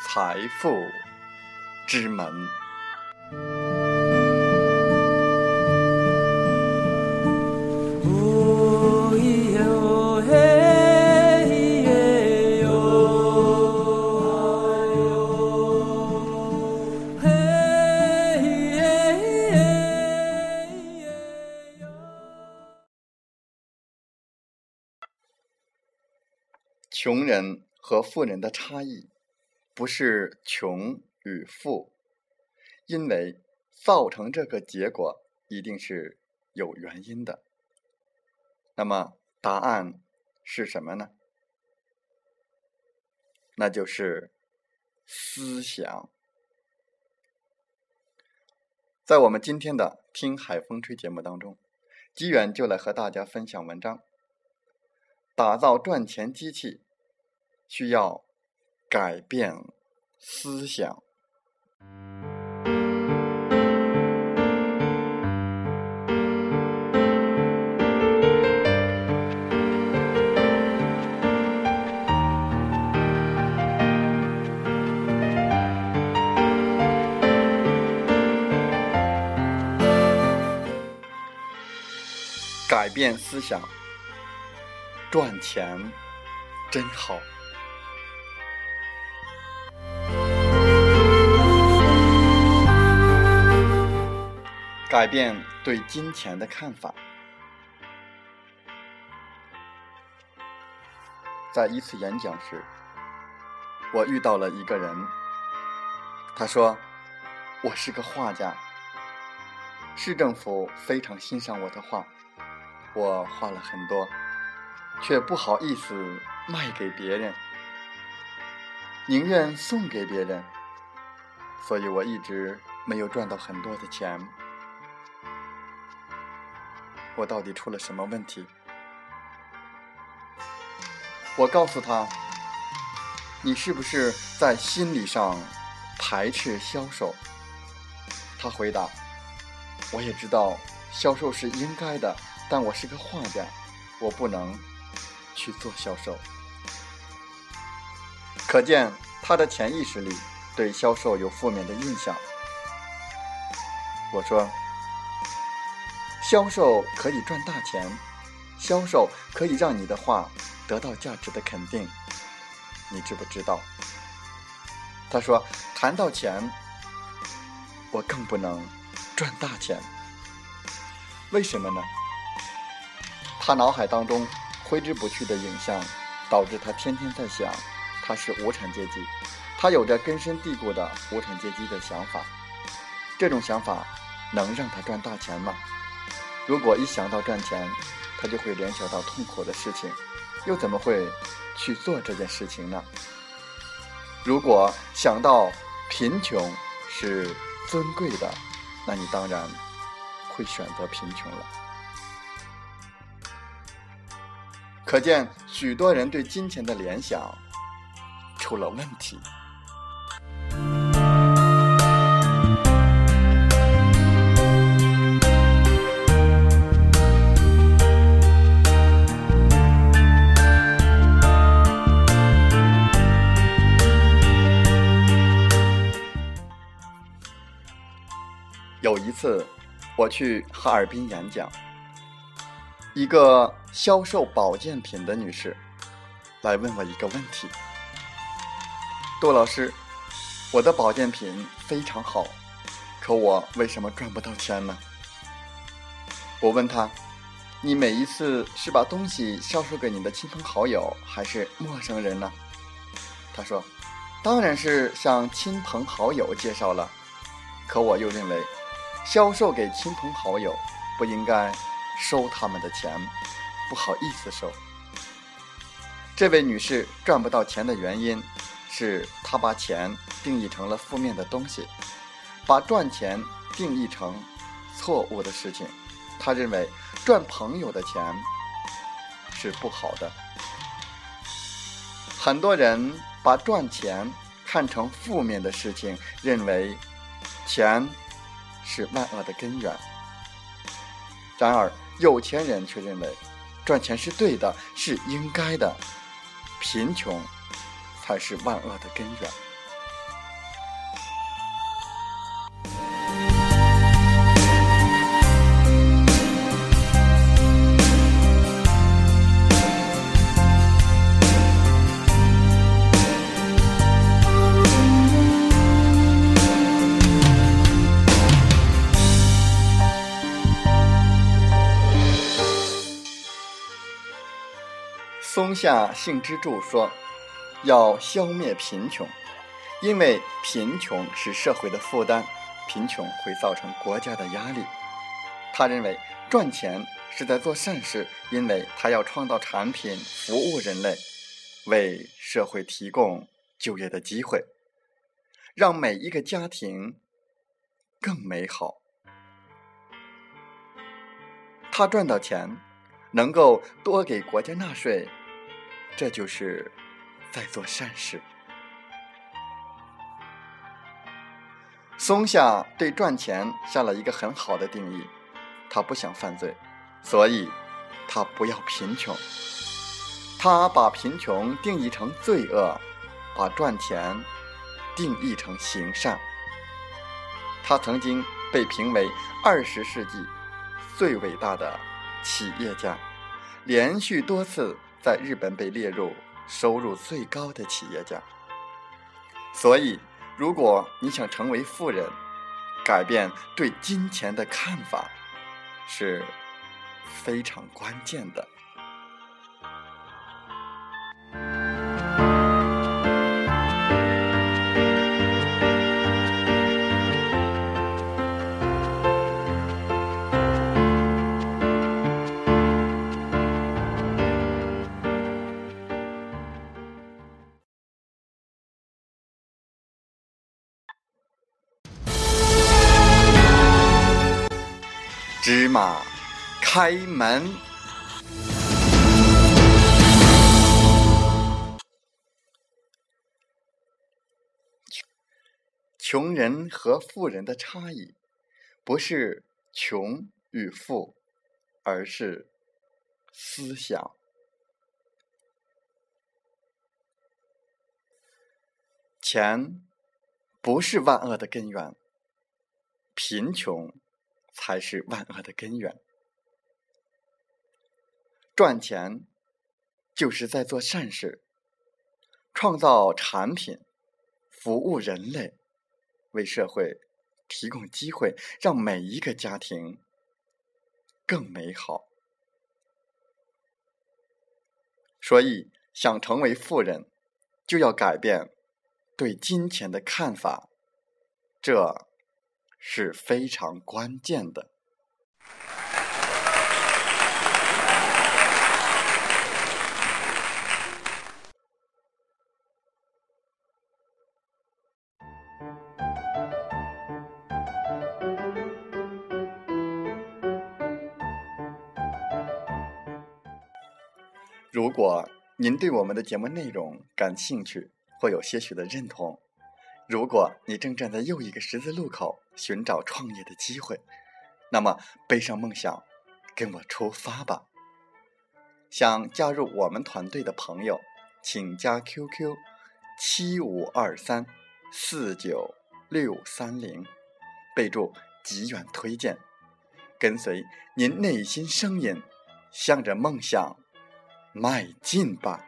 财富之门。穷人和富人的差异。不是穷与富，因为造成这个结果一定是有原因的。那么答案是什么呢？那就是思想。在我们今天的《听海风吹》节目当中，机缘就来和大家分享文章：打造赚钱机器需要。改变思想，改变思想，赚钱真好。改变对金钱的看法。在一次演讲时，我遇到了一个人。他说：“我是个画家，市政府非常欣赏我的画，我画了很多，却不好意思卖给别人，宁愿送给别人，所以我一直没有赚到很多的钱。”我到底出了什么问题？我告诉他：“你是不是在心理上排斥销售？”他回答：“我也知道销售是应该的，但我是个画家，我不能去做销售。”可见他的潜意识里对销售有负面的印象。我说。销售可以赚大钱，销售可以让你的画得到价值的肯定，你知不知道？他说：“谈到钱，我更不能赚大钱。为什么呢？”他脑海当中挥之不去的影像，导致他天天在想，他是无产阶级，他有着根深蒂固的无产阶级的想法。这种想法能让他赚大钱吗？如果一想到赚钱，他就会联想到痛苦的事情，又怎么会去做这件事情呢？如果想到贫穷是尊贵的，那你当然会选择贫穷了。可见，许多人对金钱的联想出了问题。我去哈尔滨演讲，一个销售保健品的女士来问我一个问题：杜老师，我的保健品非常好，可我为什么赚不到钱呢？我问她：你每一次是把东西销售给你的亲朋好友，还是陌生人呢？她说：当然是向亲朋好友介绍了。可我又认为。销售给亲朋好友，不应该收他们的钱，不好意思收。这位女士赚不到钱的原因，是她把钱定义成了负面的东西，把赚钱定义成错误的事情。她认为赚朋友的钱是不好的。很多人把赚钱看成负面的事情，认为钱。是万恶的根源。然而，有钱人却认为，赚钱是对的，是应该的，贫穷才是万恶的根源。松下幸之助说：“要消灭贫穷，因为贫穷是社会的负担，贫穷会造成国家的压力。”他认为赚钱是在做善事，因为他要创造产品服务人类，为社会提供就业的机会，让每一个家庭更美好。他赚到钱，能够多给国家纳税。这就是在做善事。松下对赚钱下了一个很好的定义：他不想犯罪，所以他不要贫穷。他把贫穷定义成罪恶，把赚钱定义成行善。他曾经被评为二十世纪最伟大的企业家，连续多次。在日本被列入收入最高的企业家，所以如果你想成为富人，改变对金钱的看法是非常关键的。芝麻开门。穷人和富人的差异，不是穷与富，而是思想。钱不是万恶的根源，贫穷。才是万恶的根源。赚钱就是在做善事，创造产品，服务人类，为社会提供机会，让每一个家庭更美好。所以，想成为富人，就要改变对金钱的看法。这。是非常关键的。如果您对我们的节目内容感兴趣，或有些许的认同。如果你正站在又一个十字路口寻找创业的机会，那么背上梦想，跟我出发吧。想加入我们团队的朋友，请加 QQ 七五二三四九六三零，备注“极远推荐”，跟随您内心声音，向着梦想迈进吧。